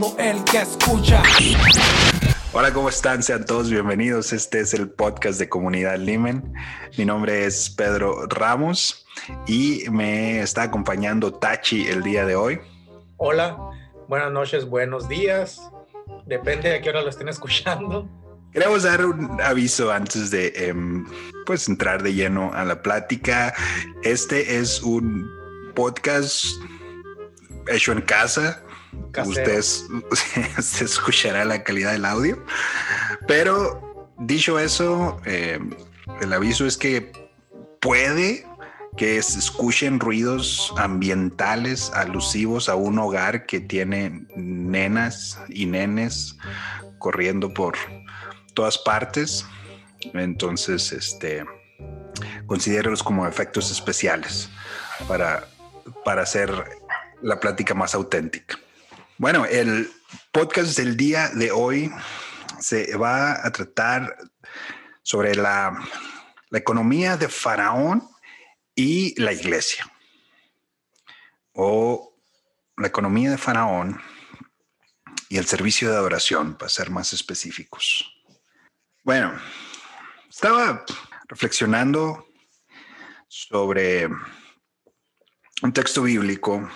todo el que escucha. Hola, ¿cómo están? Sean todos bienvenidos. Este es el podcast de Comunidad Limen. Mi nombre es Pedro Ramos y me está acompañando Tachi el día de hoy. Hola, buenas noches, buenos días. Depende de a qué hora lo estén escuchando. Queremos dar un aviso antes de em, pues entrar de lleno a la plática. Este es un podcast hecho en casa. Ustedes se escuchará la calidad del audio. Pero dicho eso, em, el aviso es que puede que se escuchen ruidos ambientales alusivos a un hogar que tiene nenas y nenes corriendo por todas partes. Entonces, este, considérelos como efectos especiales para, para hacer la plática más auténtica. Bueno, el podcast del día de hoy se va a tratar sobre la, economía de Faraón y la iglesia. O la economía de Faraón y el servicio de adoración, para ser más específicos. Bueno, estaba reflexionando sobre un texto bíblico.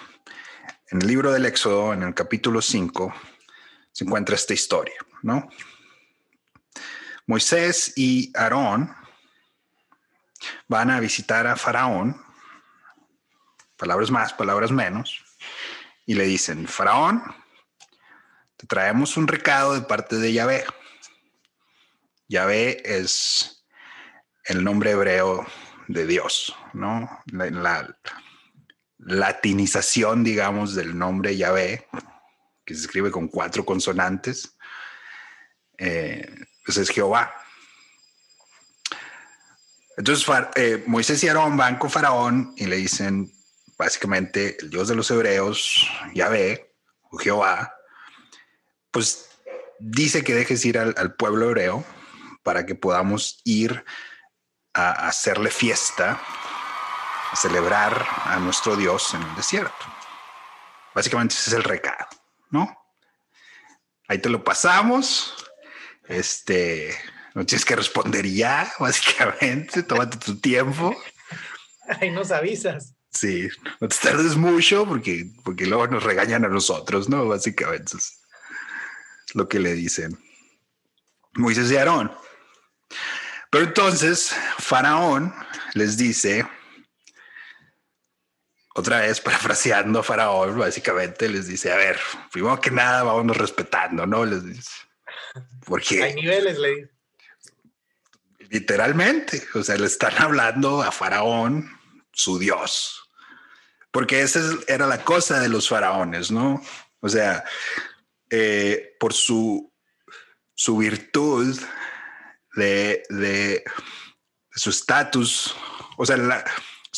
En el libro del Éxodo, en el capítulo 5, se encuentra esta historia, ¿no? Moisés y Aarón van a visitar a Faraón, palabras más, palabras menos, y le dicen, Faraón, te traemos un recado de parte de Yahvé. Yahvé es el nombre hebreo de Dios, ¿no? La, latinización, digamos, del nombre Yahvé, que se escribe con cuatro consonantes, eh, pues es Jehová. Entonces eh, Moisés y Aarón van con Faraón y le dicen, básicamente, el Dios de los hebreos, Yahvé, o Jehová, pues dice que dejes ir al pueblo hebreo para que podamos ir a hacerle fiesta, a celebrar a nuestro Dios en el desierto. Básicamente ese es el recado, ¿no? Ahí te lo pasamos. Este, no tienes que responder ya, básicamente. Tómate tu tiempo. Ahí nos avisas. Sí, no te tardes mucho porque, porque luego nos regañan a nosotros, ¿no? Básicamente es lo que le dicen. Moisés y Aarón. Pero entonces Faraón les dice, otra vez parafraseando a Faraón, básicamente les dice, a ver, primero que nada, vámonos respetando, ¿no? Les dice. Porque... Hay niveles, le dice. Literalmente, o sea, le están hablando a Faraón, su Dios. Porque esa era la cosa de los faraones, ¿no? O sea, eh, por su, su virtud de, su estatus, o sea,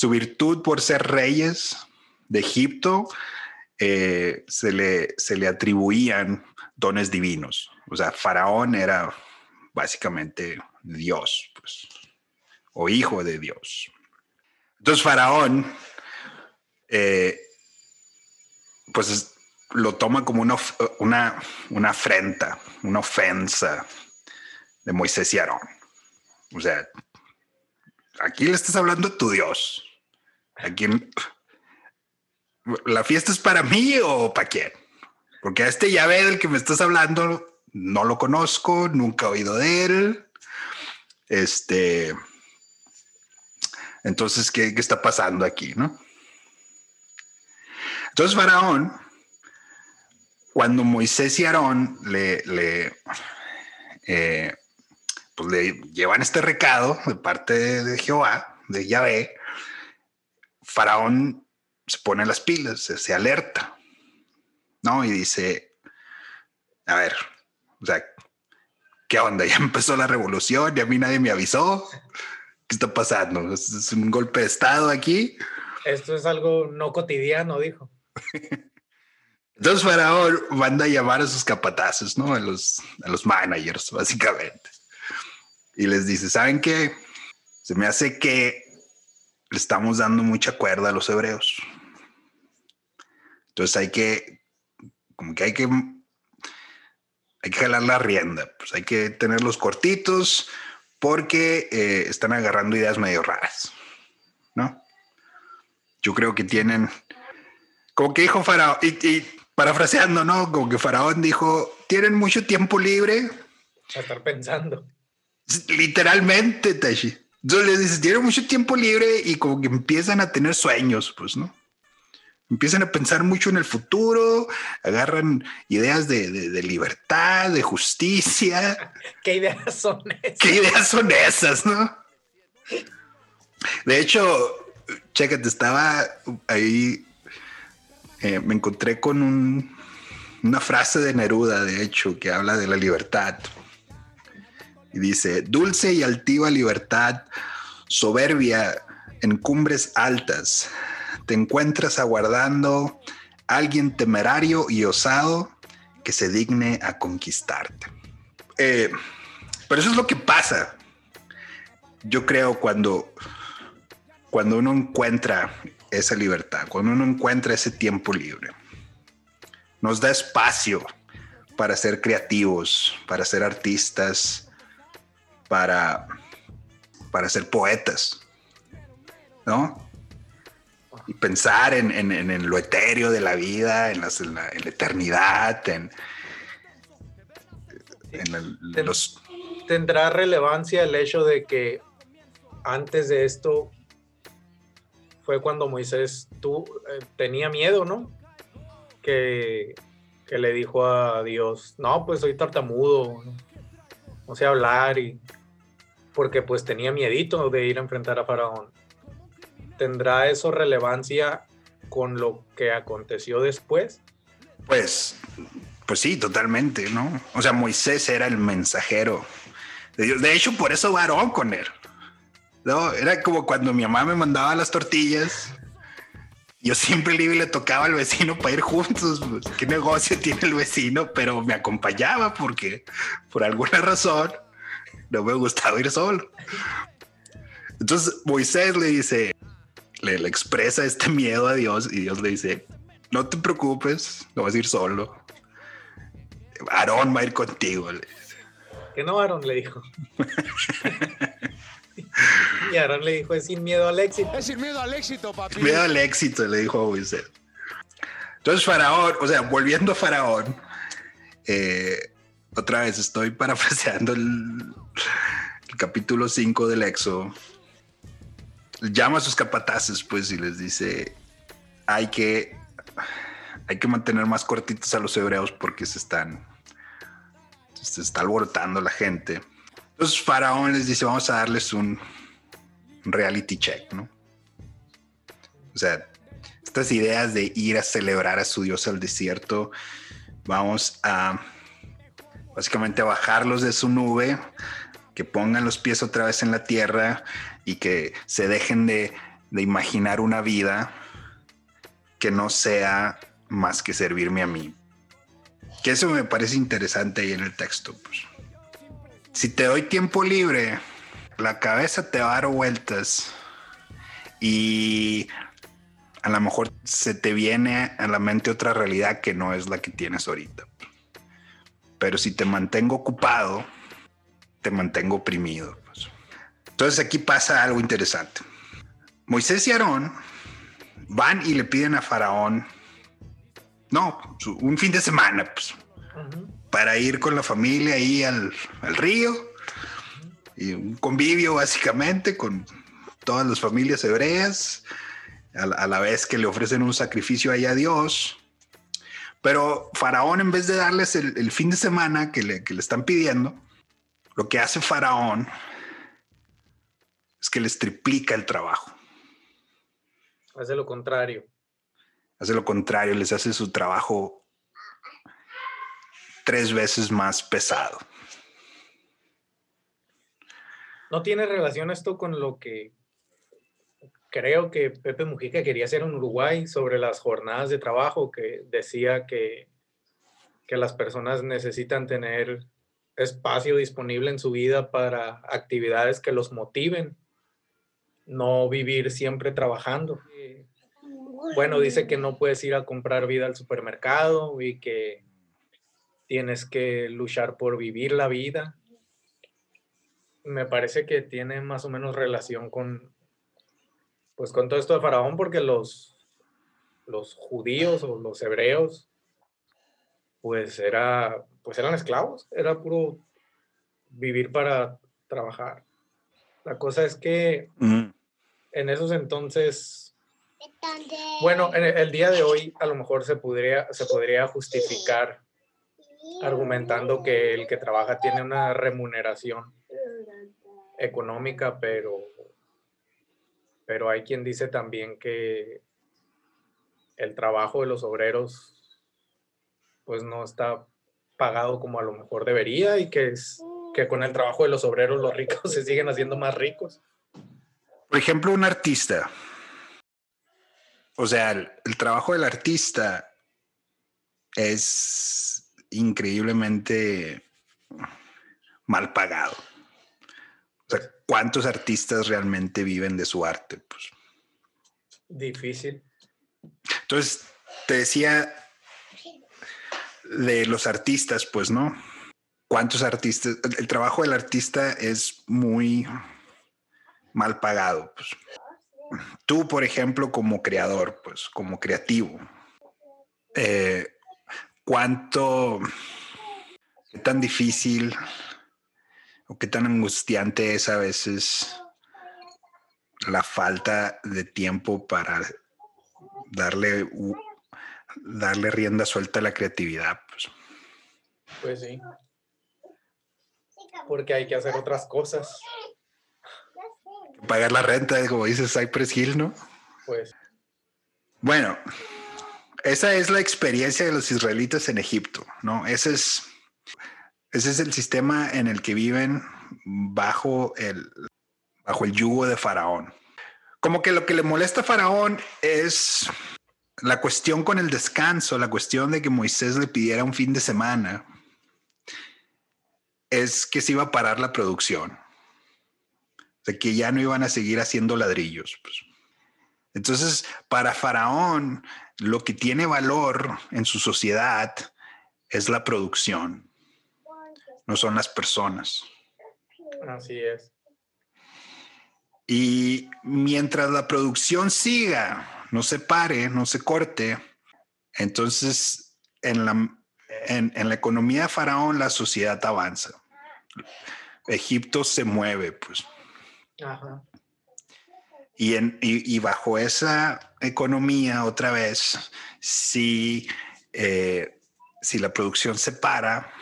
su virtud por ser reyes de Egipto, eh, se, le, se le atribuían dones divinos. O sea, Faraón era básicamente Dios, pues, o hijo de Dios. Entonces, Faraón, eh, pues lo toma como una, una, una afrenta, una ofensa de Moisés y Aarón. O sea, aquí le estás hablando a tu Dios. Aquí la fiesta es para mí o para quién? Porque a este llave del que me estás hablando no lo conozco, nunca he oído de él. Este, entonces, ¿qué, qué está pasando aquí, no? Entonces, Faraón, cuando Moisés y Aarón le, le eh, pues, le llevan este recado de parte de, Jehová, de Yahvé, Faraón se pone las pilas, se, alerta, ¿no? Y dice, a ver, o sea, ¿qué onda? Ya empezó la revolución y a mí nadie me avisó. ¿Qué está pasando? ¿Es, un golpe de Estado aquí? Esto es algo no cotidiano, dijo. Entonces Faraón manda a llamar a sus capatazos, ¿no? A los, a los managers, básicamente y les dice, ¿saben qué? Se me hace que le estamos dando mucha cuerda a los hebreos. Entonces hay que como que hay que hay que jalar la rienda, pues hay que tenerlos cortitos porque eh, están agarrando ideas medio raras, ¿no? Yo creo que tienen, como que dijo Faraón, y, parafraseando, ¿no? Como que Faraón dijo, tienen mucho tiempo libre. A estar pensando. Literalmente, Tashi. Entonces les dices, tienen mucho tiempo libre y como que empiezan a tener sueños, pues, ¿no? Empiezan a pensar mucho en el futuro, agarran ideas de, libertad, de justicia. ¿Qué ideas son esas? ¿Qué ideas son esas, no? De hecho, chécate, estaba ahí, eh, me encontré con una frase de Neruda, de hecho, que habla de la libertad. Y dice, dulce y altiva libertad, soberbia en cumbres altas, te encuentras aguardando a alguien temerario y osado que se digne a conquistarte. Eh, pero eso es lo que pasa. Yo creo cuando, cuando uno encuentra esa libertad, cuando uno encuentra ese tiempo libre, nos da espacio para ser creativos, para ser artistas, para, para ser poetas, ¿no? y pensar en, en, lo etéreo de la vida, en, la, eternidad, en, los... ¿Tendrá relevancia el hecho de que antes de esto fue cuando Moisés tú, eh, tenía miedo, ¿no? Que, que, le dijo a Dios, no, pues soy tartamudo, no sé hablar y porque pues tenía miedito de ir a enfrentar a Faraón. ¿tendrá eso relevancia con lo que aconteció después? Pues, pues sí, totalmente, ¿no? O sea, Moisés era el mensajero de Dios. De hecho, por eso varón con él. ¿no? Era como cuando mi mamá me mandaba las tortillas. Yo siempre le, le tocaba al vecino para ir juntos. Pues, ¿Qué negocio tiene el vecino? Pero me acompañaba porque por alguna razón no me gustaba ir solo. Entonces Moisés le dice, le, expresa este miedo a Dios y Dios le dice, no te preocupes, no vas a ir solo. Aarón va a ir contigo. Le Que no, Aarón le dijo. y Aarón le dijo, es sin miedo al éxito. Es sin miedo al éxito, papi. Miedo al éxito, le dijo a Moisés. Entonces Faraón, o sea, volviendo a Faraón, eh, otra vez estoy parafraseando el, el capítulo 5 del Éxodo llama a sus capataces, pues, y les dice, hay que, hay que mantener más cortitos a los hebreos porque se están, se está alborotando la gente. Entonces Faraón les dice, vamos a darles un reality check, ¿no? O sea, estas ideas de ir a celebrar a su Dios al desierto, vamos a básicamente a bajarlos de su nube, que pongan los pies otra vez en la tierra y que se dejen de, imaginar una vida que no sea más que servirme a mí. Que eso me parece interesante ahí en el texto. Pues. Si te doy tiempo libre, la cabeza te va a dar vueltas y a lo mejor se te viene a la mente otra realidad que no es la que tienes ahorita. Pero si te mantengo ocupado, te mantengo oprimido. Entonces aquí pasa algo interesante. Moisés y Aarón van y le piden a Faraón, no, un fin de semana, pues, para ir con la familia ahí al, río y un convivio básicamente con todas las familias hebreas, a, la vez que le ofrecen un sacrificio ahí a Dios. Pero Faraón, en vez de darles el, fin de semana que le, que le están pidiendo, lo que hace Faraón es que les triplica el trabajo. Hace lo contrario. Hace lo contrario, les hace su trabajo tres veces más pesado. ¿No tiene relación esto con lo que creo que Pepe Mujica quería hacer en Uruguay sobre las jornadas de trabajo, que decía que, que las personas necesitan tener espacio disponible en su vida para actividades que los motiven no vivir siempre trabajando. bueno, dice que no puedes ir a comprar vida al supermercado y que tienes que luchar por vivir la vida. Me parece que tiene más o menos relación con, pues con todo esto de Faraón, porque los, los judíos o los hebreos, pues era, pues eran esclavos, era puro vivir para trabajar. La cosa es que en esos entonces, bueno, en el, día de hoy a lo mejor se podría, se podría justificar argumentando que el que trabaja tiene una remuneración económica, pero, pero hay quien dice también que el trabajo de los obreros pues no está pagado como a lo mejor debería y que es que con el trabajo de los obreros los ricos se siguen haciendo más ricos. Por ejemplo, un artista. O sea, el, trabajo del artista es increíblemente mal pagado. O sea, ¿cuántos artistas realmente viven de su arte? Pues difícil. Entonces, te decía de los artistas, pues, ¿no? ¿Cuántos artistas? El trabajo del artista es muy mal pagado. Pues. Tú, por ejemplo, como creador, pues, como creativo, eh, ¿cuánto, qué tan difícil o qué tan angustiante es a veces la falta de tiempo para darle, darle rienda suelta a la creatividad? Pues, pues sí. Porque hay que hacer otras cosas pagar la renta, como dice Cypress Hill, ¿no? Pues. Bueno, esa es la experiencia de los israelitas en Egipto, ¿no? Ese es, ese es el sistema en el que viven bajo el, bajo el yugo de Faraón. Como que lo que le molesta a Faraón es la cuestión con el descanso, la cuestión de que Moisés le pidiera un fin de semana, es que se iba a parar la producción de que ya no iban a seguir haciendo ladrillos. Pues. Entonces, para Faraón, lo que tiene valor en su sociedad es la producción, no son las personas. Así es. Y mientras la producción siga, no se pare, no se corte, entonces en la, en, en la economía de Faraón la sociedad avanza. Egipto se mueve, pues. Y, en, y, bajo esa economía, otra vez, si, eh, si la producción se para,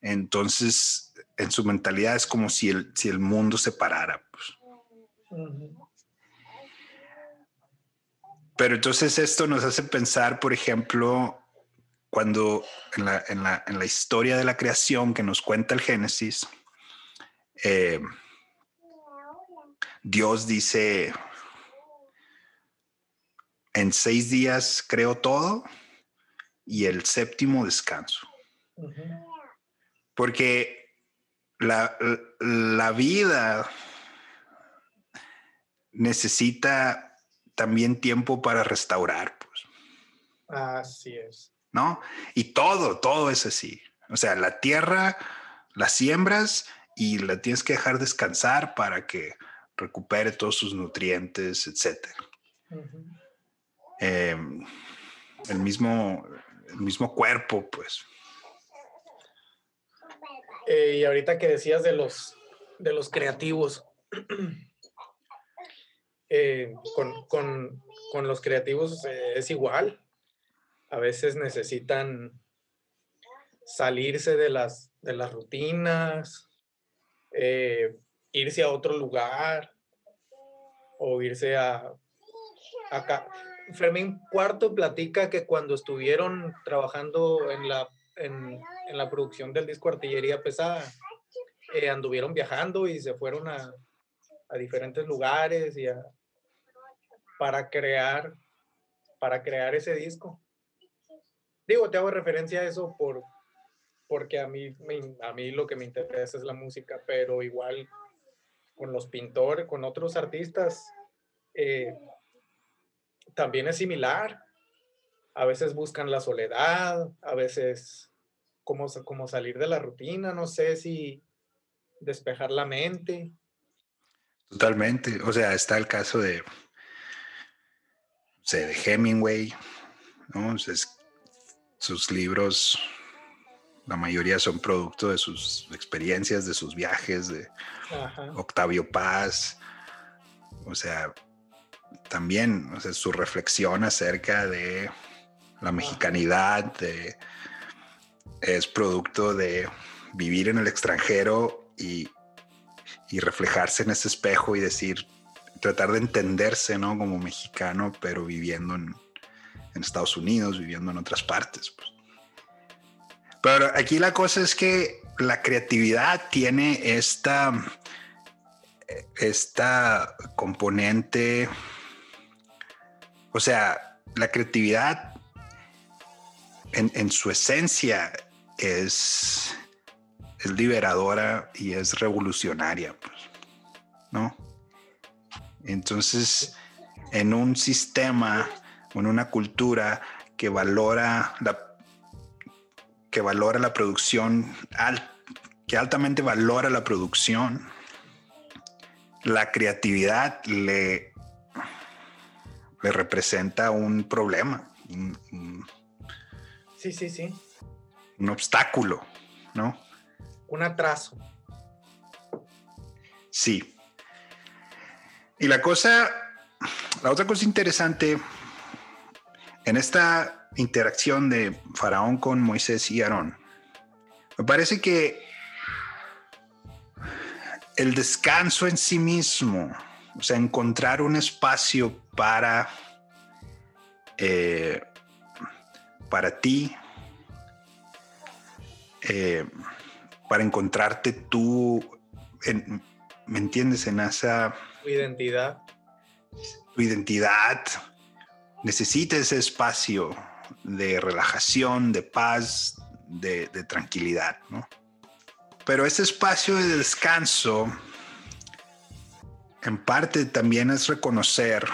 entonces en su mentalidad es como si el, si el mundo se parara. Pues. Pero entonces esto nos hace pensar, por ejemplo, cuando en la, historia de la creación que nos cuenta el Génesis, eh, Dios dice, en seis días creo todo y el séptimo descanso. Porque la, vida necesita también tiempo para restaurar. Pues. Así es. ¿No? Y todo, todo es así. O sea, la tierra la siembras y la tienes que dejar descansar para que recupere todos sus nutrientes, etc. Em, el, mismo, el mismo cuerpo, pues. Eh, y ahorita que decías de los, de los creativos, eh, con, los creativos eh, es igual. A veces necesitan salirse de las, de las rutinas, irse a otro lugar o irse a acá. Fermín Cuarto platica que cuando estuvieron trabajando en la, en, la producción del disco Artillería Pesada, eh, anduvieron viajando y se fueron a, a diferentes lugares y para crear para crear ese disco. Digo, te hago referencia a eso por, porque a mí, a mí lo que me interesa es la música, pero igual con los pintores, con otros artistas, eh, también es similar. A veces buscan la soledad, a veces como, como salir de la rutina, no sé si despejar la mente. Totalmente. O sea, está el caso de, de Hemingway, ¿no? sus libros, la mayoría son producto de sus experiencias, de sus viajes, de Octavio Paz. O sea, también o sea, su reflexión acerca de la mexicanidad es producto de vivir en el extranjero y, y reflejarse en ese espejo y decir, tratar de entenderse, ¿no? Como mexicano, pero viviendo en, Estados Unidos, viviendo en otras partes. Pues. Pero aquí la cosa es que la creatividad tiene esta, esta componente, o sea, la creatividad en, su esencia es, es liberadora y es revolucionaria, pues, ¿no? Entonces, en un sistema, en una cultura que valora la, que valora la producción, que altamente valora la producción, la creatividad le, le representa un problema. sí, sí, sí. Un obstáculo, ¿no? Un atraso. Sí. Y la cosa, la otra cosa interesante en esta interacción de Faraón con Moisés y Aarón, me parece que el descanso en sí mismo, o sea, encontrar un espacio para, eh, para ti, eh, para encontrarte tú, ¿me entiendes? En esa identidad. Tu identidad necesita ese espacio de relajación, de paz, de, tranquilidad, ¿no? Pero ese espacio de descanso, en parte también es reconocer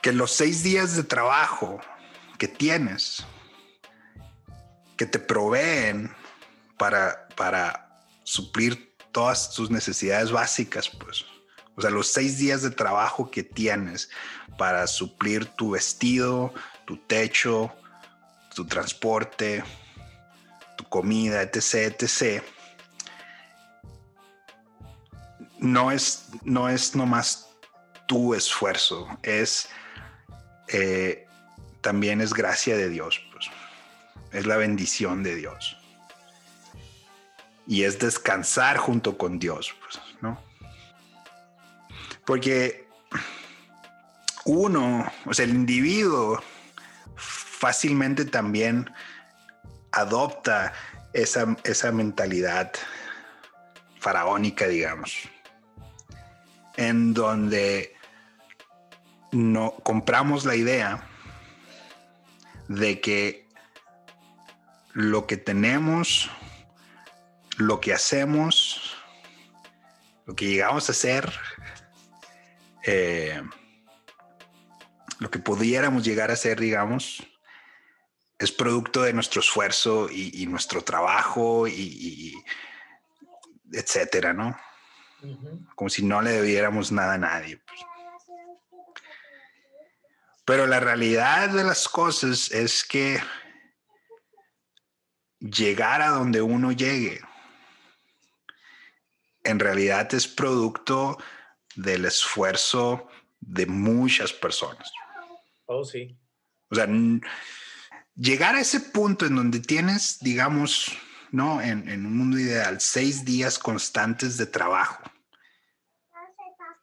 que los seis días de trabajo que tienes, que te proveen para, para suplir todas tus necesidades básicas, pues. O sea, los seis días de trabajo que tienes para suplir tu vestido, tu techo, tu transporte, tu comida, etc., etc. No es, no es nomás tu esfuerzo, es eh, también es gracia de Dios, pues. Es la bendición de Dios y es descansar junto con Dios, pues, ¿no? Porque uno, o sea, el individuo fácilmente también adopta esa, esa mentalidad faraónica, digamos, en donde no compramos la idea de que lo que tenemos lo que hacemos, lo que llegamos a hacer, eh, lo que pudiéramos llegar a hacer, digamos, es producto de nuestro esfuerzo y, nuestro trabajo y, etcétera, ¿no? Como si no le debiéramos nada a nadie. Pues. Pero la realidad de las cosas es que llegar a donde uno llegue en realidad es producto del esfuerzo de muchas personas. Oh, sí. O sea, llegar a ese punto en donde tienes, digamos, ¿no? En, un mundo ideal, seis días constantes de trabajo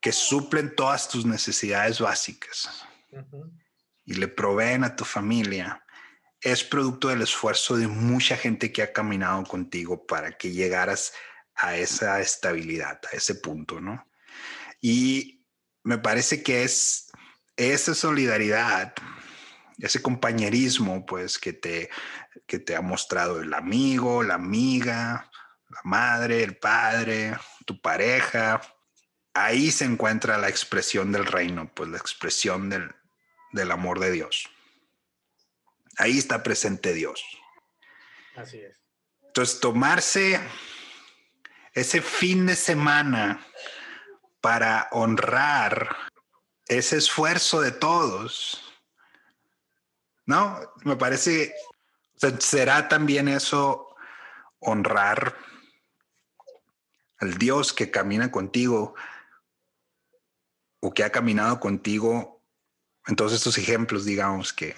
que suplen todas tus necesidades básicas y le proveen a tu familia, es producto del esfuerzo de mucha gente que ha caminado contigo para que llegaras a esa estabilidad, a ese punto, ¿no? Y me parece que es esa solidaridad, ese compañerismo, pues, que te, que te ha mostrado el amigo, la amiga, la madre, el padre, tu pareja, ahí se encuentra la expresión del reino, pues la expresión del, del amor de Dios. Ahí está presente Dios. Así es. Entonces, tomarse ese fin de semana para honrar ese esfuerzo de todos, ¿no? Me parece, será también eso honrar al Dios que camina contigo o que ha caminado contigo en todos estos ejemplos, digamos, que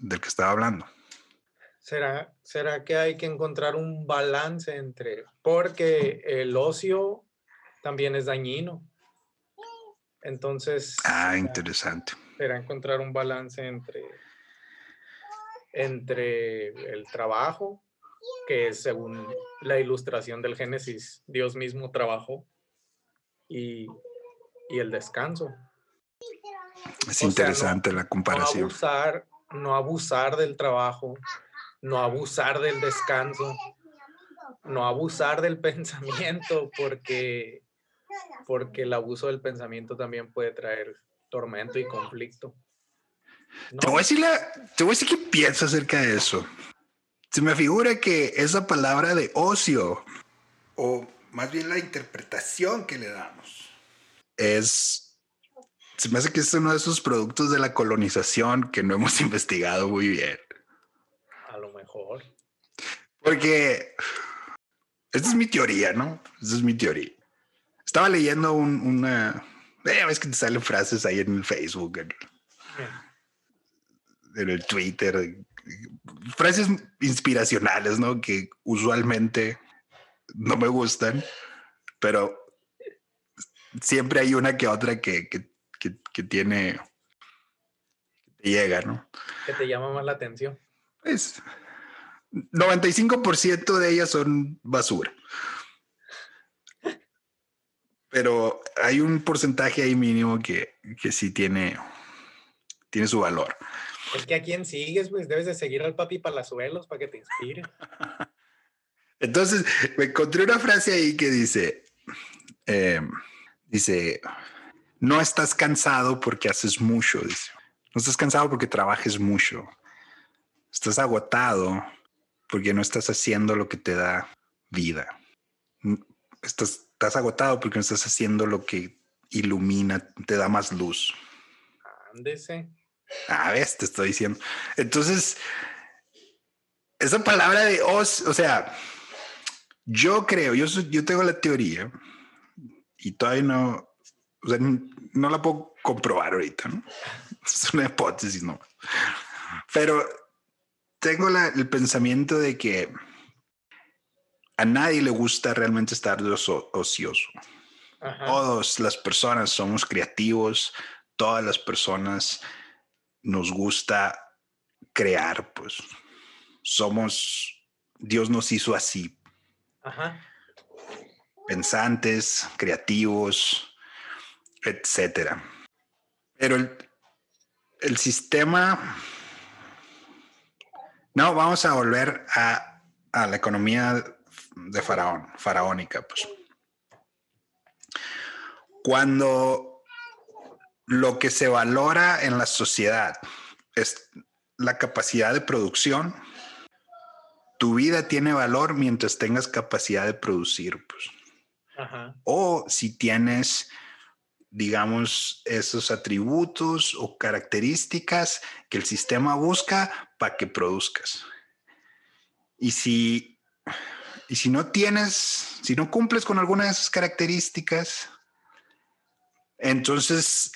del que estaba hablando. ¿Será, ¿Será que hay que encontrar un balance entre, porque el ocio también es dañino? Entonces... Ah, interesante. Será encontrar un balance entre, entre el trabajo, que según la ilustración del Génesis, Dios mismo trabajó, y, y el descanso. Es interesante la comparación. No abusar, no abusar del trabajo, no abusar del descanso, no abusar del pensamiento, porque, porque el abuso del pensamiento también puede traer tormento y conflicto. Te, voy a decir te voy a decir qué pienso acerca de eso. Se me figura que esa palabra de ocio, o más bien la interpretación que le damos, es se me hace que es uno de esos productos de la colonización que no hemos investigado muy bien. Mejor. Porque esta es mi teoría, ¿no? Esta es mi teoría. Estaba leyendo una... Eh, ves que te salen frases ahí en el Facebook, en, en el Twitter, frases inspiracionales, ¿no? Que usualmente no me gustan, pero siempre hay una que otra que, que, que, tiene, que te llega, ¿no? Que te llama más la atención. Pues 95% de ellas son basura. Pero hay un porcentaje ahí mínimo que, que sí tiene, tiene su valor. Es que a quién sigues, pues debes de seguir al papi palazuelos para que te inspire. Entonces, me encontré una frase ahí que dice, eh, dice, no estás cansado porque haces mucho, dice. No estás cansado porque trabajes mucho. Estás agotado porque no estás haciendo lo que te da vida. Estás, estás agotado porque no estás haciendo lo que ilumina, te da más luz. Ándese. A ver, te estoy diciendo. Entonces, esa palabra de os, o sea, yo creo, yo, yo tengo la teoría y todavía no, o sea, no la puedo comprobar ahorita, ¿no? Es una hipótesis, ¿no? Pero tengo el pensamiento de que a nadie le gusta realmente estar ocioso. Todas las personas somos creativos, todas las personas nos gusta crear, pues somos, Dios nos hizo así. Pensantes, creativos, etcétera. Pero el, sistema. No, vamos a volver a, a la economía de Faraón, faraónica, pues. Cuando lo que se valora en la sociedad es la capacidad de producción, tu vida tiene valor mientras tengas capacidad de producir, pues. O si tienes digamos, esos atributos o características que el sistema busca para que produzcas. Y si, y si no tienes, si no cumples con alguna de esas características, entonces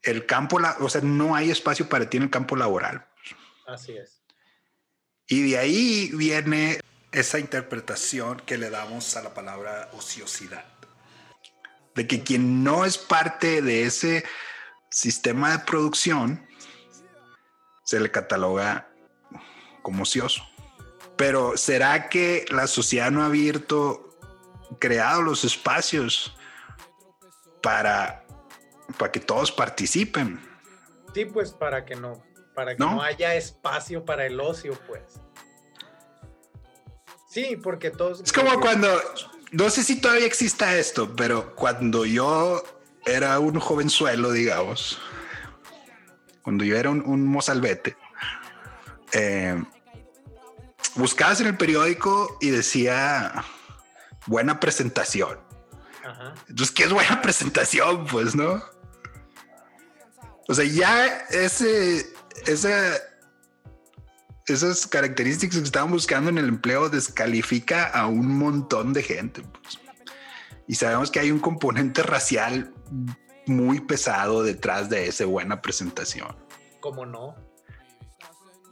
el campo, o sea, no hay espacio para ti en el campo laboral. Así es. Y de ahí viene esa interpretación que le damos a la palabra ociosidad de que quien no es parte de ese sistema de producción se le cataloga como ocioso. Pero ¿será que la sociedad no ha abierto, creado los espacios para, para que todos participen? Sí, pues para que no, para que no, haya espacio para el ocio, pues. Sí, porque todos. Es como cuando no sé si todavía exista esto, pero cuando yo era un jovenzuelo, digamos, cuando yo era un, un mozalbete, eh, buscabas en el periódico y decía buena presentación. Ajá. Entonces, ¿qué es buena presentación? Pues, ¿no? O sea, ya ese, esa, esas características que estaban buscando en el empleo descalifica a un montón de gente. pues. Y sabemos que hay un componente racial muy pesado detrás de esa buena presentación. ¿Cómo no?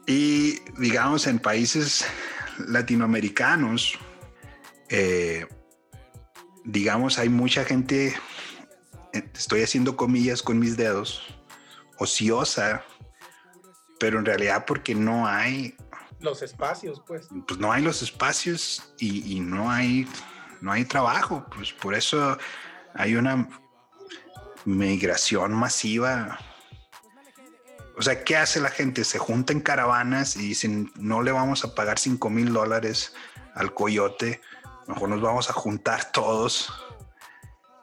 Y digamos, en países latinoamericanos, eh, digamos, hay mucha gente, eh, estoy haciendo comillas con mis dedos, ociosa, pero en realidad porque no hay, Los espacios, pues. pues no hay los espacios y, y no hay, no hay trabajo, pues por eso hay una migración masiva. O sea, ¿qué hace la gente? Se junta en caravanas y dicen, no le vamos a pagar 5 mil dólares al coyote, mejor nos vamos a juntar todos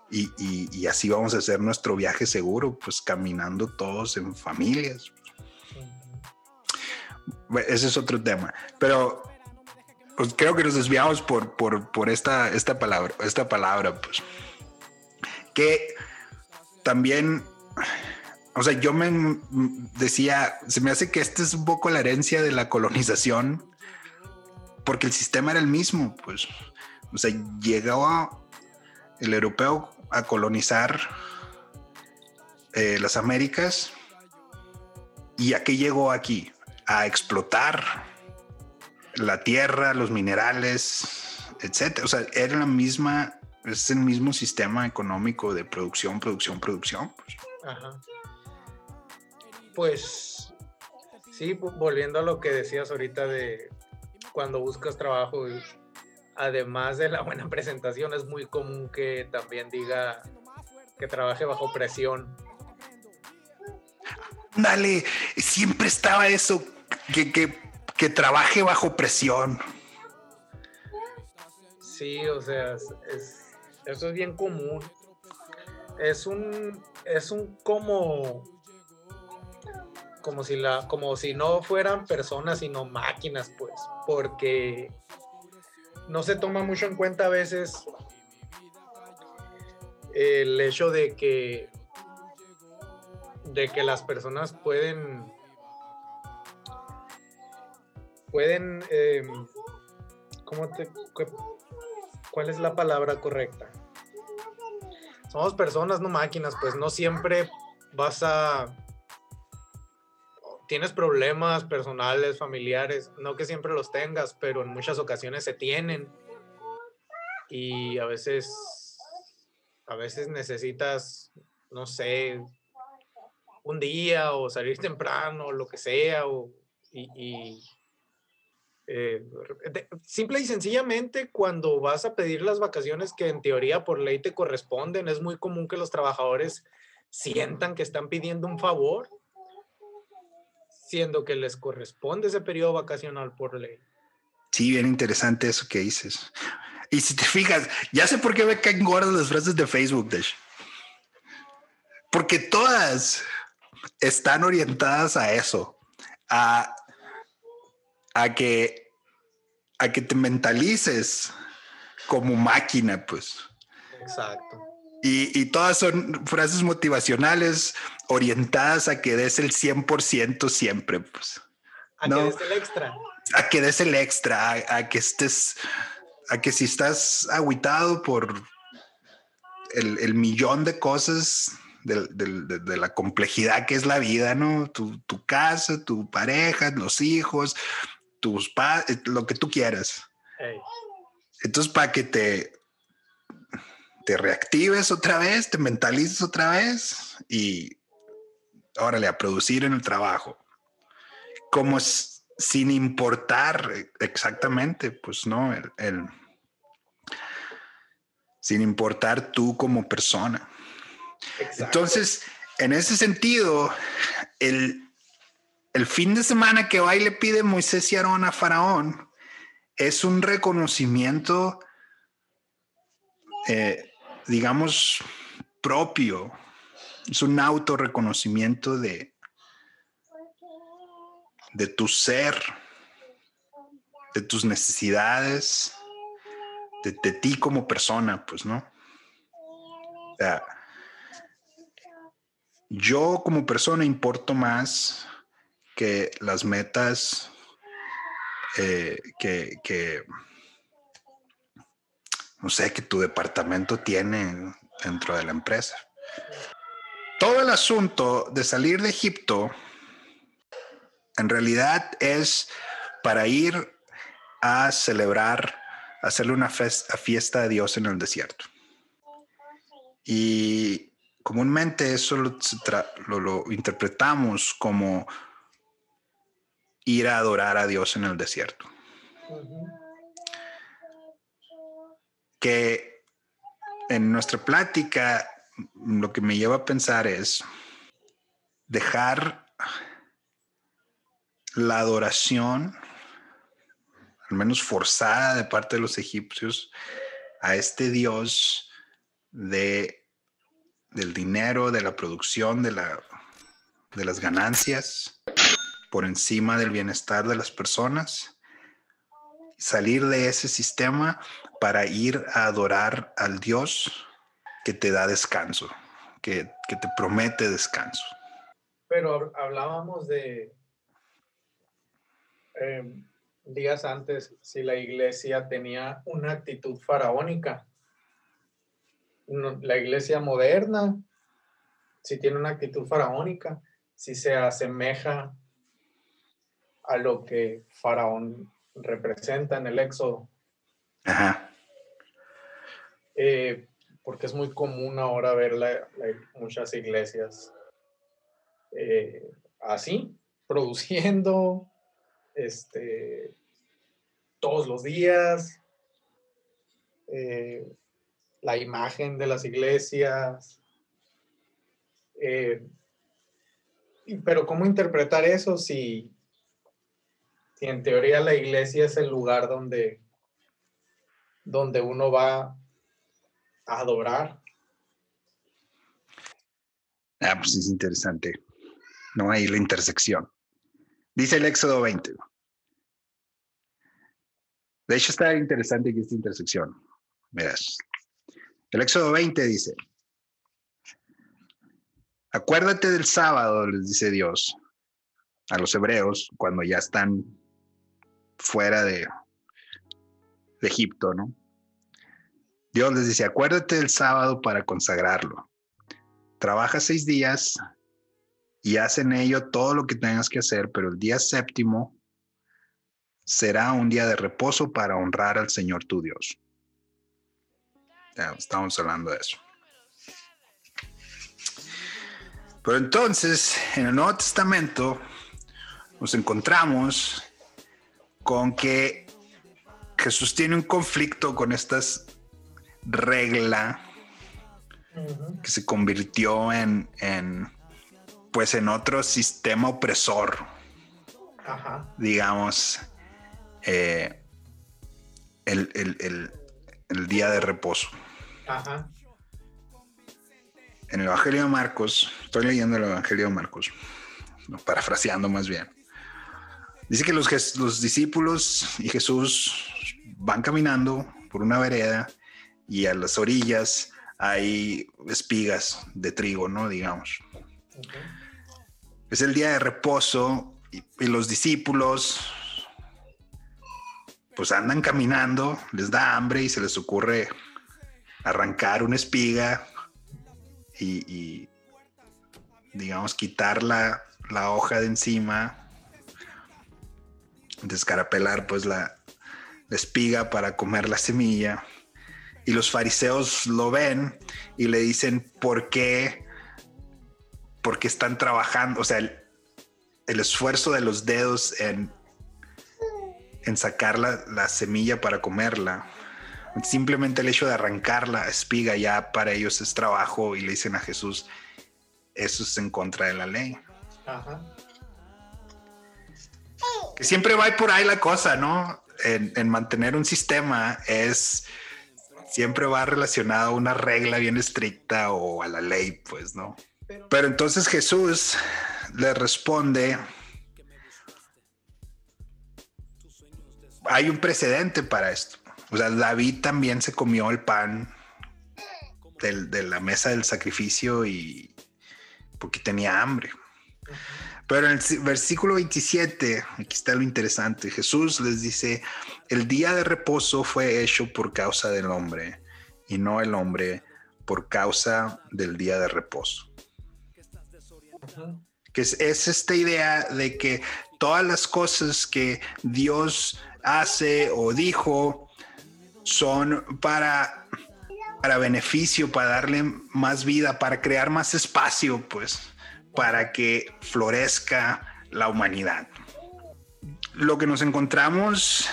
y, y- y así vamos a hacer nuestro viaje seguro, pues caminando todos en familias. Bueno, ese es otro tema, pero pues, creo que nos desviamos por, por, por esta, esta palabra, esta palabra, pues, que también, o sea, yo me decía, se me hace que esta es un poco la herencia de la colonización, porque el sistema era el mismo, pues, o sea, llegaba el europeo a colonizar eh, las Américas y a qué llegó aquí? A explotar la tierra, los minerales, etcétera. O sea, era la misma, es el mismo sistema económico de producción, producción, producción. pues. Ajá. Pues sí, vo- volviendo a lo que decías ahorita de cuando buscas trabajo, además de la buena presentación, es muy común que también diga que trabaje bajo presión. Dale, siempre estaba eso, que, que, que trabaje bajo presión. Sí, o sea, es- eso es bien común. Es un, es un como, como si la, como si no fueran personas sino máquinas, pues, porque no se toma mucho en cuenta a veces el hecho de que, de que las personas pueden, pueden, em, ¿cómo te, ¿Cuál es la palabra correcta? Somos personas, no máquinas, pues no siempre vas a... Tienes problemas personales, familiares, no que siempre los tengas, pero en muchas ocasiones se tienen. Y a veces, a veces necesitas, no sé, un día o salir temprano, lo que sea, o, y, eh, de- simple y sencillamente, cuando vas a pedir las vacaciones que en teoría por ley te corresponden, es muy común que los trabajadores sientan que están pidiendo un favor, siendo que les corresponde ese periodo vacacional por ley. Sí, bien interesante eso que dices. Y si te fijas, ya sé por qué me caen gordas las frases de Facebook, Dash. Porque todas están orientadas a eso, a, a que a que te mentalices como máquina, pues. Exacto. Y, y todas son frases motivacionales orientadas a que des el 100% siempre, pues. A No. que des el extra. a que des el extra, a, a que estés, a que si estás agüitado por el, el millón de cosas de, de la complejidad que es la vida, ¿no? Tu, tu casa, tu pareja, los hijos, tus padres, lo que tú quieras. Entonces, para que te, te reactives otra vez, te mentalices otra vez y órale, a producir en el trabajo. Como es, sin importar exactamente, pues no, el, el- sin importar tú como persona. exacto. Entonces, en ese sentido, el, el fin de semana que va y le pide Moisés y Aarón a Faraón es un reconocimiento eh, digamos, propio, es un autorreconocimiento de, de tu ser, de tus necesidades, de, de ti como persona, pues, ¿no? O sea, yo como persona importo más que las metas eh, que, no sé, que tu departamento tiene dentro de la empresa. Todo el asunto de salir de Egipto en realidad es para ir a celebrar, hacerle una fiesta a Dios en el desierto. Y comúnmente eso lo, interpretamos como ir a adorar a Dios en el desierto. Que en nuestra plática lo que me lleva a pensar es dejar la adoración, al menos forzada de parte de los egipcios, a este Dios de, del dinero, de la producción, de, la, de las ganancias, por encima del bienestar de las personas, salir de ese sistema para ir a adorar al Dios que te da descanso, que, que te promete descanso. Pero hablábamos de em, días antes si la iglesia tenía una actitud faraónica. La iglesia moderna, si tiene una actitud faraónica, si se asemeja a lo que Faraón representa en el Éxodo. Ajá. Eh, porque es muy común ahora ver muchas iglesias eh, así, produciendo este, todos los días, eh, la imagen de las iglesias. pero ¿cómo interpretar eso si y en teoría la iglesia es el lugar donde, donde uno va a adorar. Ah, pues es interesante. No hay la intersección. Dice el Éxodo 20. De hecho, está interesante esta intersección. Verás. El Éxodo 20 dice: Acuérdate del sábado, les dice Dios a los hebreos, cuando ya están fuera de, Egipto, ¿no? Dios les dice, acuérdate del sábado para consagrarlo. Trabaja seis días y haz en ello todo lo que tengas que hacer, pero el día séptimo será un día de reposo para honrar al Señor tu Dios. Ya, estamos hablando de eso. Pero entonces, en el Nuevo Testamento, nos encontramos con que Jesús tiene un conflicto con estas regla que se convirtió en, pues en otro sistema opresor, digamos, eh, el, día de reposo. En el Evangelio de Marcos, estoy leyendo el Evangelio de Marcos, parafraseando más bien Dice que los, los discípulos y Jesús van caminando por una vereda y a las orillas hay espigas de trigo, ¿no? Digamos. Es el día de reposo y, los discípulos pues andan caminando, les da hambre y se les ocurre arrancar una espiga y, digamos, quitar la, la hoja de encima descarapelar pues la, espiga para comer la semilla. Y los fariseos lo ven y le dicen, ¿por qué? Porque están trabajando, o sea, el, esfuerzo de los dedos en, en sacar la, la, semilla para comerla. Simplemente el hecho de arrancar la espiga ya para ellos es trabajo y le dicen a Jesús, eso es en contra de la ley. Ajá siempre va por ahí la cosa, ¿no? En, mantener un sistema es siempre va relacionado a una regla bien estricta o a la ley, pues, ¿no? Pero entonces Jesús le responde, hay un precedente para esto. O sea, David también se comió el pan de la mesa del sacrificio y porque tenía hambre. Pero en el versículo 27, aquí está lo interesante, Jesús les dice, el día de reposo fue hecho por causa del hombre y no el hombre por causa del día de reposo. Que es, es esta idea de que todas las cosas que Dios hace o dijo son para, para beneficio, para darle más vida, para crear más espacio, pues, para que florezca la humanidad. Lo que nos encontramos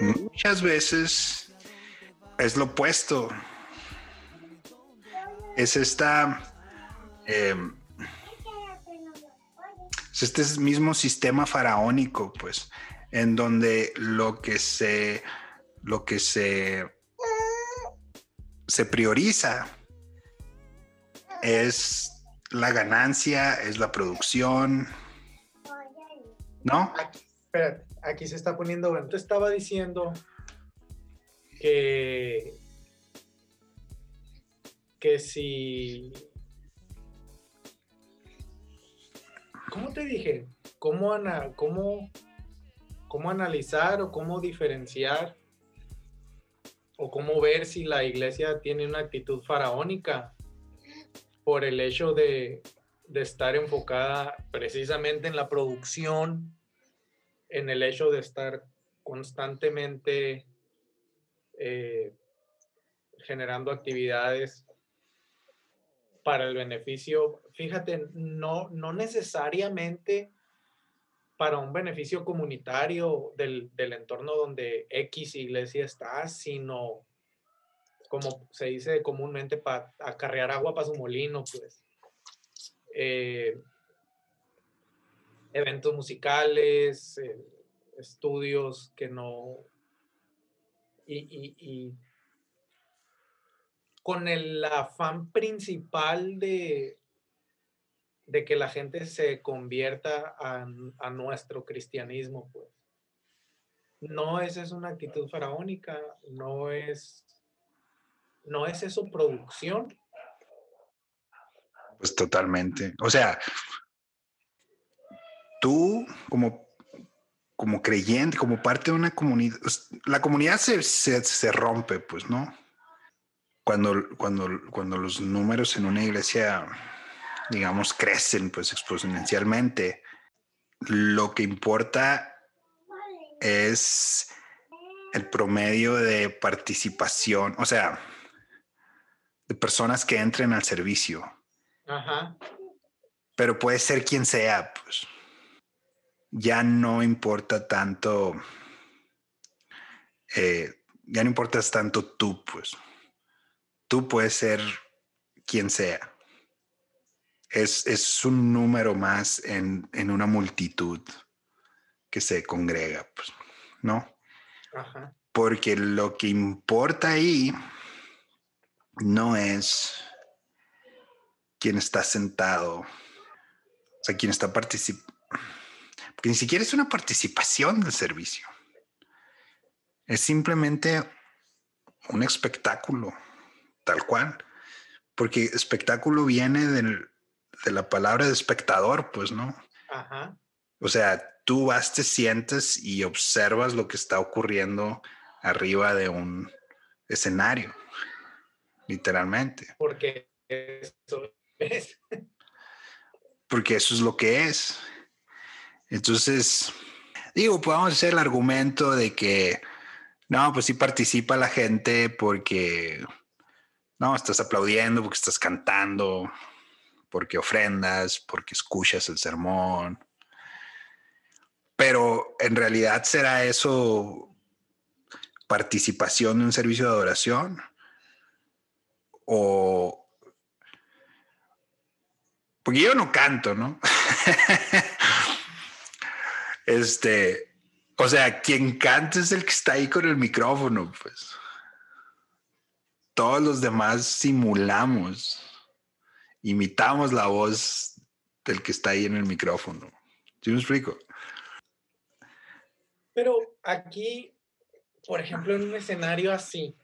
muchas veces es lo opuesto. Es esta... Em, es este mismo sistema faraónico, pues, en donde lo que se lo que se, se prioriza es la ganancia, es la producción. ¿No? Aquí, espérate, aquí se está poniendo bueno. Te estaba diciendo que, que si. ¿Cómo te dije? ¿Cómo, cómo, cómo analizar o cómo diferenciar o cómo ver si la iglesia tiene una actitud faraónica por el hecho de, estar enfocada precisamente en la producción, en el hecho de estar constantemente eh, generando actividades para el beneficio. Fíjate, no, no necesariamente para un beneficio comunitario del, entorno donde X iglesia está, sino como se dice comúnmente para acarrear agua para su molino, pues. Eh, eventos musicales, eh, estudios que no... Y, con el afán principal de, de que la gente se convierta a, nuestro cristianismo, pues. No es, es una actitud faraónica, no es, no es eso producción. Pues totalmente. O sea, tú como, como creyente, como parte de una comunidad, la comunidad se, se, rompe, pues, ¿no? Cuando, cuando, cuando los números en una iglesia digamos, crecen pues exponencialmente. Lo que importa es el promedio de participación, o sea, de personas que entren al servicio. Ajá. Pero puede ser quien sea, pues. Ya no importa tanto, eh, ya no importas tanto tú, pues. Tú puedes ser quien sea es, un número más en, una multitud que se congrega, pues, ¿no? Porque lo que importa ahí no es quién está sentado, o sea, quién está participando, porque ni siquiera es una participación del servicio, es simplemente un espectáculo, tal cual, porque espectáculo viene del, de la palabra de espectador, pues, ¿no? Ajá. O sea, tú vas, te sientes y observas lo que está ocurriendo arriba de un escenario, literalmente. Porque eso es. Porque eso es lo que es. Entonces, digo, podemos hacer el argumento de que, no, pues sí participa la gente porque, no, estás aplaudiendo, porque estás cantando, porque ofrendas, porque escuchas el sermón. Pero en realidad será eso participación de un servicio de adoración o porque yo no canto, ¿no? este, o sea, quien canta es el que está ahí con el micrófono, pues. todos los demás simulamos, imitamos la voz del que está ahí en el micrófono. ¿Sí me explico? Pero aquí, por ejemplo, en un escenario así,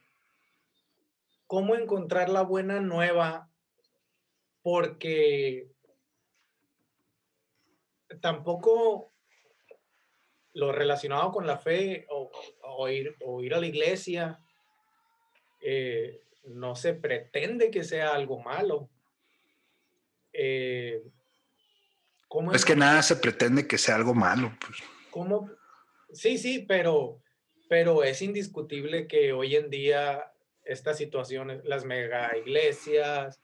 ¿cómo encontrar la buena nueva? Porque tampoco lo relacionado con la fe o, ir, a la iglesia, eh, no se pretende que sea algo malo. Eh, es que nada se pretende que sea algo malo. Pues. ¿Cómo? Sí, sí, pero, pero es indiscutible que hoy en día estas situaciones, las mega iglesias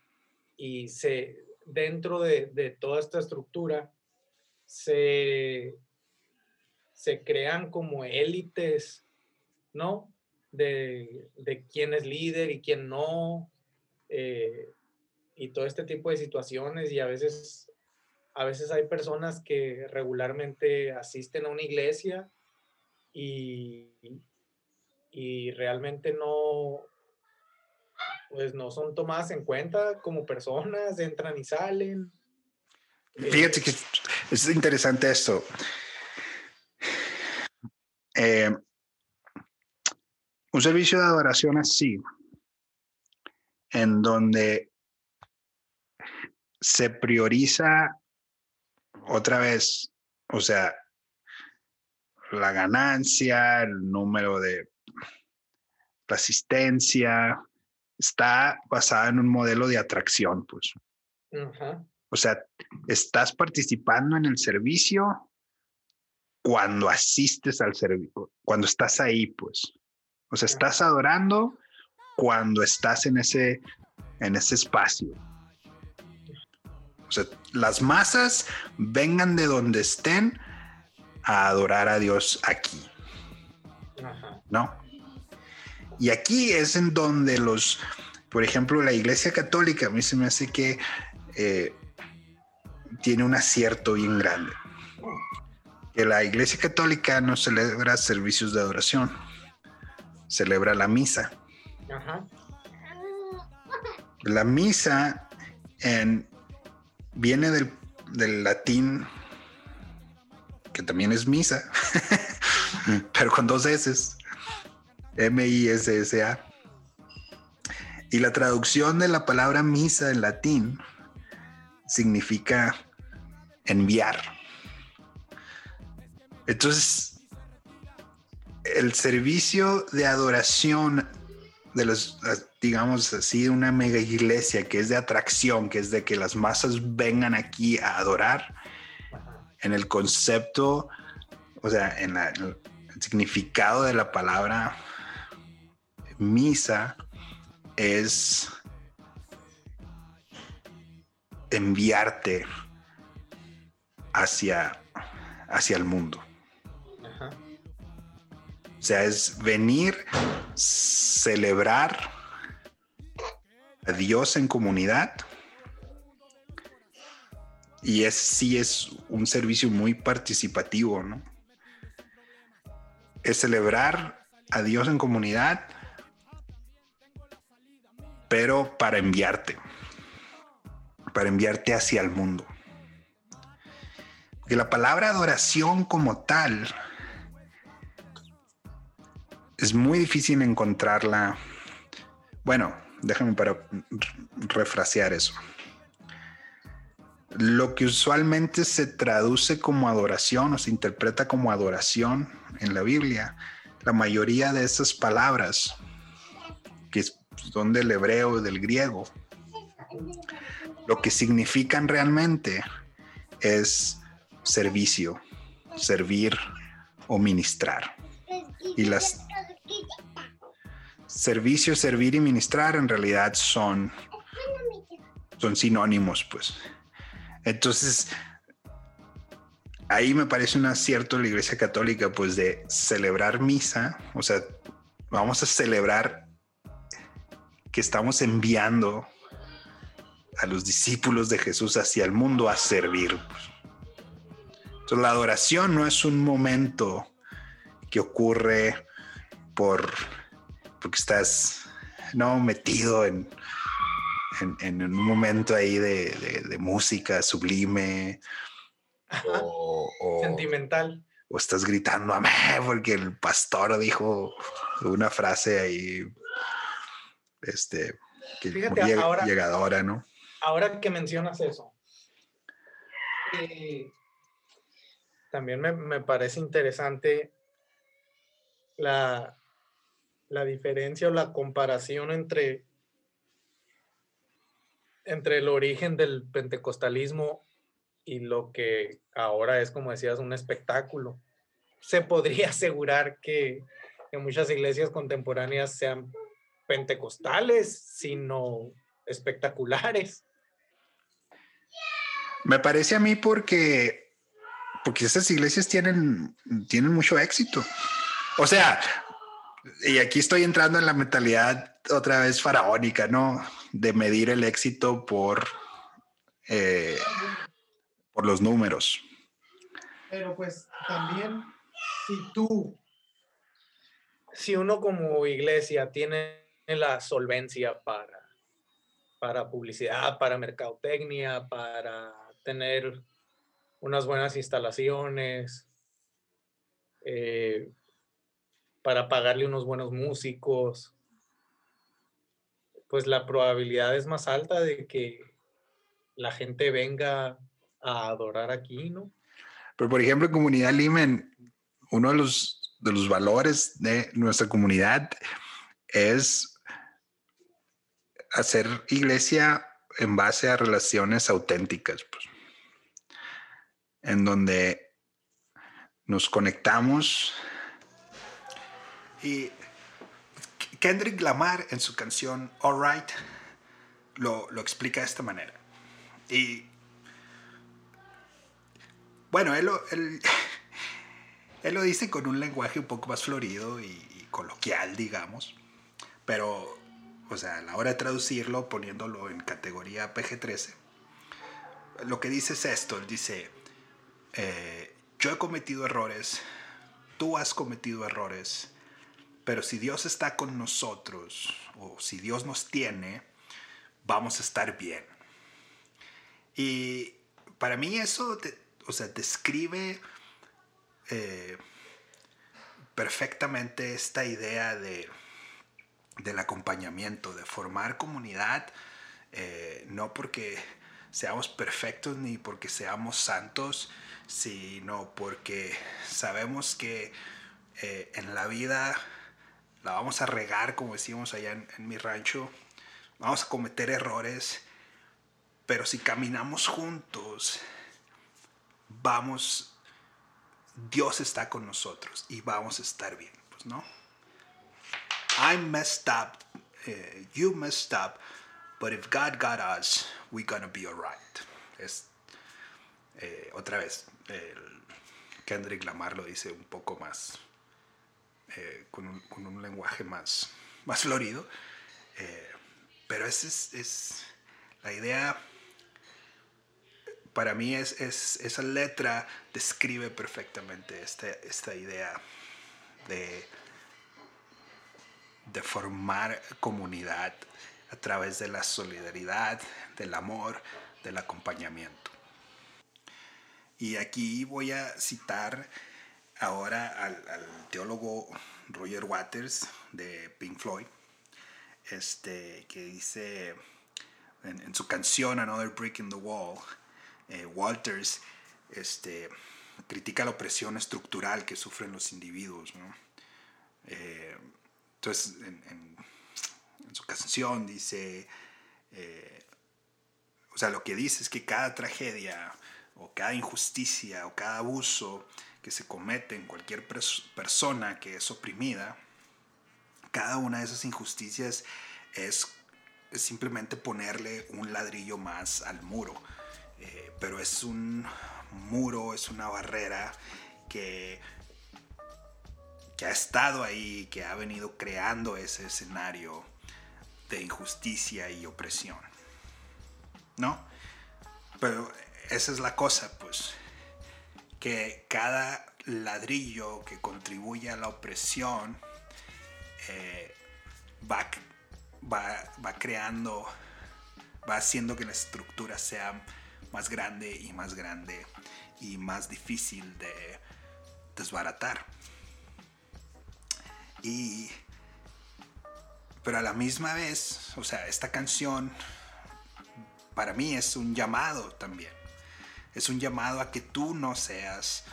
y se, dentro de, de toda esta estructura, se, se crean como élites, ¿no? De, quién es líder y quién no, eh, y todo este tipo de situaciones, y a veces, a veces hay personas que regularmente asisten a una iglesia y, y realmente no, pues no son tomadas en cuenta como personas, entran y salen. Fíjate que es interesante esto. Eh, un servicio de adoración así, en donde se prioriza otra vez, o sea, la ganancia, el número de asistencia, está basada en un modelo de atracción, pues. O sea, estás participando en el servicio cuando asistes al servicio, cuando estás ahí, pues. O sea, estás adorando cuando estás en ese, en ese espacio. O sea, las masas vengan de donde estén a adorar a Dios aquí. ¿No? Y aquí es en donde los, por ejemplo, la Iglesia Católica, a mí se me hace que eh, tiene un acierto bien grande. Que la Iglesia Católica no celebra servicios de adoración, celebra la misa. La misa en, viene del, del latín, que también es misa, pero con dos S, M-I-S-S-A. Y la traducción de la palabra misa en latín significa enviar. Entonces, el servicio de adoración de los, digamos así, una mega iglesia que es de atracción, que es de que las masas vengan aquí a adorar, en el concepto, o sea, en, el significado de la palabra misa es enviarte hacia, hacia el mundo. O sea, es venir, celebrar a Dios en comunidad. Y es sí es un servicio muy participativo, ¿no? Es celebrar a Dios en comunidad, pero para enviarte, para enviarte hacia el mundo. Que la palabra adoración como tal es muy difícil encontrarla. Bueno, déjame para refrasear eso. Lo que usualmente se traduce como adoración o se interpreta como adoración en la Biblia, la mayoría de esas palabras, son del hebreo y del griego, lo que significan realmente es servicio, servir o ministrar. Y las servicio, servir y ministrar en realidad son, son sinónimos, pues. Entonces, ahí me parece un acierto la Iglesia Católica, pues de celebrar misa, o sea, vamos a celebrar que estamos enviando a los discípulos de Jesús hacia el mundo a servir. Entonces, la adoración no es un momento que ocurre por porque estás no, metido en, en, un momento ahí de, de, música sublime o, sentimental. O estás gritando amén porque el pastor dijo una frase ahí, este, que llegadora, ¿no? Ahora que mencionas eso, eh, también me, me, parece interesante la, la diferencia o la comparación entre, entre el origen del pentecostalismo y lo que ahora es, como decías, un espectáculo. Se podría asegurar que, en muchas iglesias contemporáneas sean pentecostales, sino espectaculares. Me parece a mí porque, porque estas iglesias tienen, tienen mucho éxito. O sea, y aquí estoy entrando en la mentalidad otra vez faraónica, ¿no? De medir el éxito por, eh, por los números. Pero pues también, si tú, si uno como iglesia tiene la solvencia para, para publicidad, para mercadotecnia, para tener unas buenas instalaciones, eh, para pagarle unos buenos músicos, pues la probabilidad es más alta de que la gente venga a adorar aquí, ¿no? Pero por ejemplo, Comunidad Limen, uno de los, de los valores de nuestra comunidad es hacer iglesia en base a relaciones auténticas, pues, en donde nos conectamos y Kendrick Lamar en su canción All Right lo, explica de esta manera. Y bueno, él lo, él, lo dice con un lenguaje un poco más florido y, coloquial, digamos. Pero, o sea, a la hora de traducirlo, poniéndolo en categoría PG-13, lo que dice es esto. Él dice, eh, yo he cometido errores, tú has cometido errores, pero si Dios está con nosotros o si Dios nos tiene, vamos a estar bien. Y para mí eso, o sea, describe eh, perfectamente esta idea de, del acompañamiento, de formar comunidad, eh, no porque seamos perfectos ni porque seamos santos, sino porque sabemos que eh, en la vida la vamos a regar, como decimos allá en, mi rancho, vamos a cometer errores, pero si caminamos juntos, vamos, Dios está con nosotros y vamos a estar bien, pues no. I messed up, eh, you messed up, but if God got us, we're gonna be alright. Es, eh, otra vez, Kendrick Lamar lo dice un poco más eh, con, un, lenguaje más, más florido. Pero esa es, la idea, para mí es, esa letra describe perfectamente este, esta idea de, de formar comunidad a través de la solidaridad, del amor, del acompañamiento. Y aquí voy a citar ahora al, teólogo Roger Waters de Pink Floyd, este, que dice en, su canción Another Brick in the Wall, eh, Walters este, critica la opresión estructural que sufren los individuos. Eh, entonces, en, su canción dice, eh, o sea, lo que dice es que cada tragedia o cada injusticia o cada abuso que se comete en cualquier persona que es oprimida, cada una de esas injusticias es, simplemente ponerle un ladrillo más al muro. Eh, pero es un muro, es una barrera que, que ha estado ahí, que ha venido creando ese escenario de injusticia y opresión. ¿No? Pero esa es la cosa, pues que cada ladrillo que contribuye a la opresión eh, va, va, va creando, va haciendo que la estructura sea más grande y más grande y más difícil de desbaratar. Y pero a la misma vez, o sea, esta canción para mí es un llamado también. Es un llamado a que tú no seas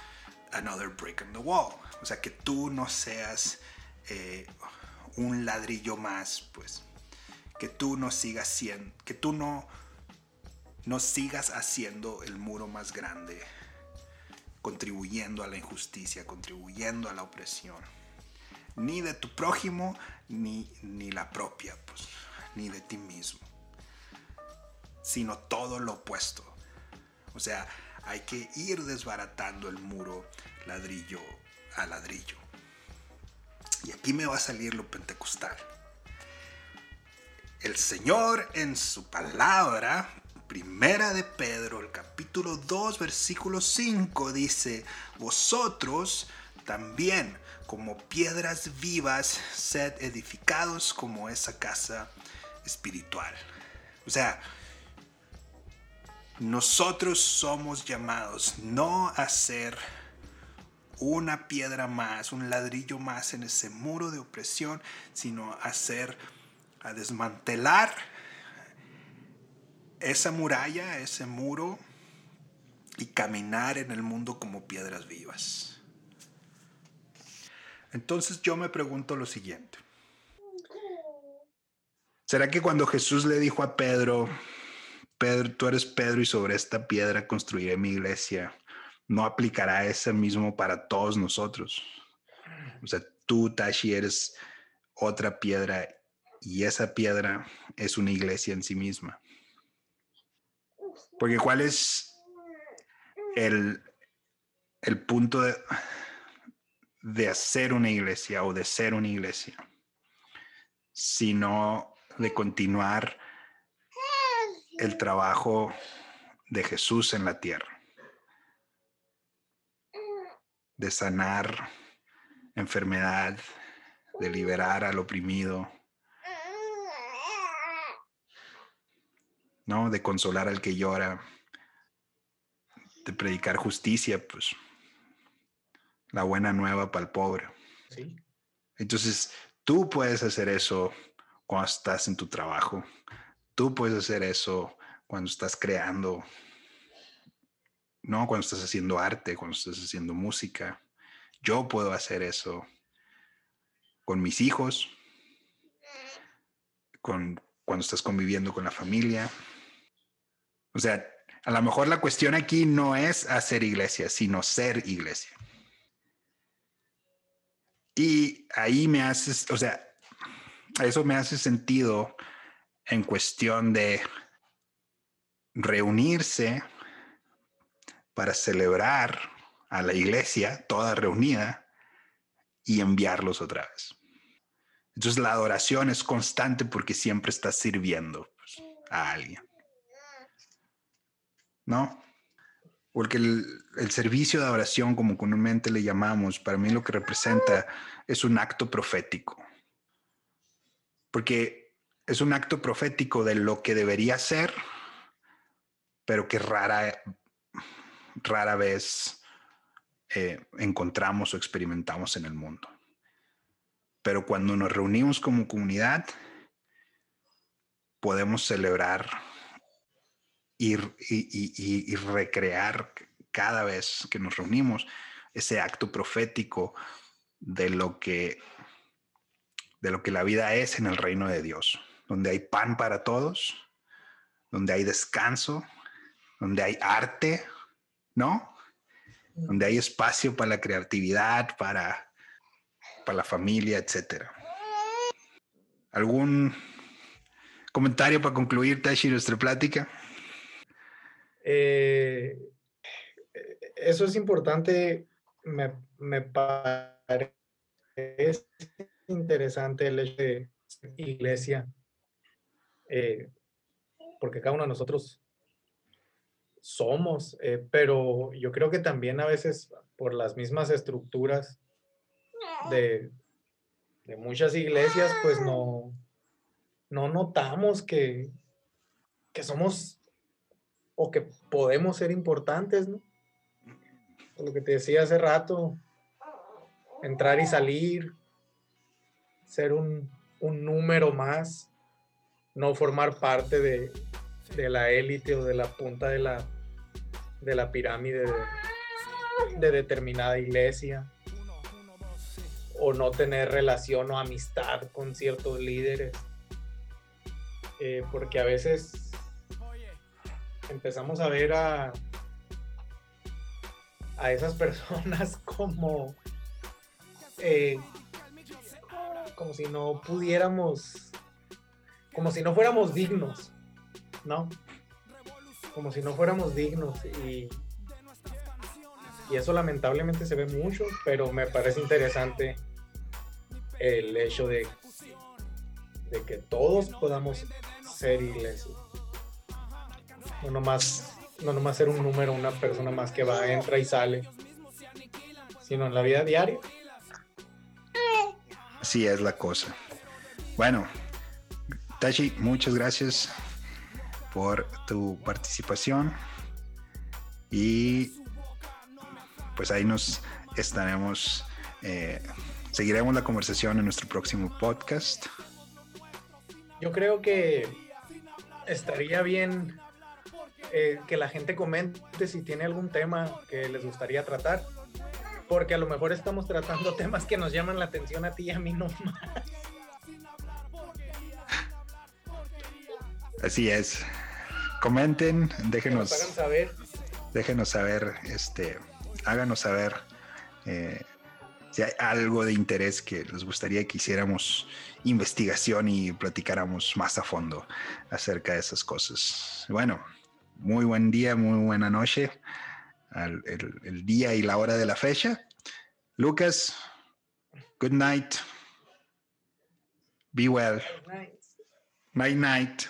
another brick in the wall. O sea, que tú no seas eh, un ladrillo más, pues. Que tú no sigas siendo, que tú no, no sigas haciendo el muro más grande, contribuyendo a la injusticia, contribuyendo a la opresión. Ni de tu prójimo, ni, ni la propia, pues, ni de ti mismo. Sino todo lo opuesto. O sea, hay que ir desbaratando el muro ladrillo a ladrillo. Y aquí me va a salir lo pentecostal. El Señor en su palabra, primera de Pedro, el capítulo 2, versículo 5, dice, vosotros también como piedras vivas, sed edificados como esa casa espiritual. O sea, nosotros somos llamados no a ser una piedra más, un ladrillo más en ese muro de opresión, sino a ser, a desmantelar esa muralla, ese muro y caminar en el mundo como piedras vivas. Entonces yo me pregunto lo siguiente. ¿Será que cuando Jesús le dijo a Pedro, Pedro, tú eres Pedro y sobre esta piedra construiré mi iglesia, no aplicará ese mismo para todos nosotros? O sea, tú, Tashi, eres otra piedra y esa piedra es una iglesia en sí misma. Porque ¿cuál es el, el punto de, de hacer una iglesia o de ser una iglesia, sino de continuar el trabajo de Jesús en la tierra, de sanar enfermedad, de liberar al oprimido, ¿no? De consolar al que llora, de predicar justicia, pues la buena nueva para el pobre. Entonces, tú puedes hacer eso cuando estás en tu trabajo. Tú puedes hacer eso cuando estás creando, ¿no? Cuando estás haciendo arte, cuando estás haciendo música. Yo puedo hacer eso con mis hijos, con cuando estás conviviendo con la familia. O sea, a lo mejor la cuestión aquí no es hacer iglesia, sino ser iglesia. Y ahí me hace, o sea, eso me hace sentido en cuestión de reunirse para celebrar a la iglesia toda reunida y enviarlos otra vez. Entonces la adoración es constante porque siempre estás sirviendo pues, a alguien. ¿No? Porque el, servicio de adoración, como comúnmente le llamamos, para mí lo que representa es un acto profético. Porque es un acto profético de lo que debería ser, pero que rara, rara vez eh, encontramos o experimentamos en el mundo. Pero cuando nos reunimos como comunidad, podemos celebrar y, recrear cada vez que nos reunimos ese acto profético de lo que de lo que la vida es en el reino de Dios, donde hay pan para todos, donde hay descanso, donde hay arte, ¿no? Donde hay espacio para la creatividad, para, para la familia, etcétera. ¿Algún comentario para concluir, Tashi, nuestra plática? Eh, eso es importante, me, parece interesante el hecho de iglesia, eh, porque cada uno de nosotros somos, eh, pero yo creo que también a veces por las mismas estructuras de, de muchas iglesias, pues no, no notamos que, que somos o que podemos ser importantes, ¿no? Lo que te decía hace rato, entrar y salir, ser un, un número más, no formar parte de, de la élite o de la punta de la, de la pirámide de, de determinada iglesia o no tener relación o amistad con ciertos líderes. Eh, porque a veces empezamos a ver a, a esas personas como, eh, como si no pudiéramos, como si no fuéramos dignos, ¿no? Como si no fuéramos dignos y, y eso lamentablemente se ve mucho, pero me parece interesante el hecho de, de que todos podamos ser iglesia. No nomás, no nomás ser un número, una persona más que va, entra y sale, sino en la vida diaria. Así es la cosa. Bueno, Tachi, muchas gracias por tu participación y pues ahí nos estaremos, eh, seguiremos la conversación en nuestro próximo podcast. Yo creo que estaría bien eh, que la gente comente si tiene algún tema que les gustaría tratar, porque a lo mejor estamos tratando temas que nos llaman la atención a ti y a mí no más. Así es. Comenten, nos déjenos, hagan saber. déjenos saber, este, háganos saber eh, si hay algo de interés que les gustaría que hiciéramos investigación y platicáramos más a fondo acerca de esas cosas. Bueno, muy buen día, muy buena noche, al- el, el día y la hora de la fecha. Lucas, good night. Be well. Nice. Night night.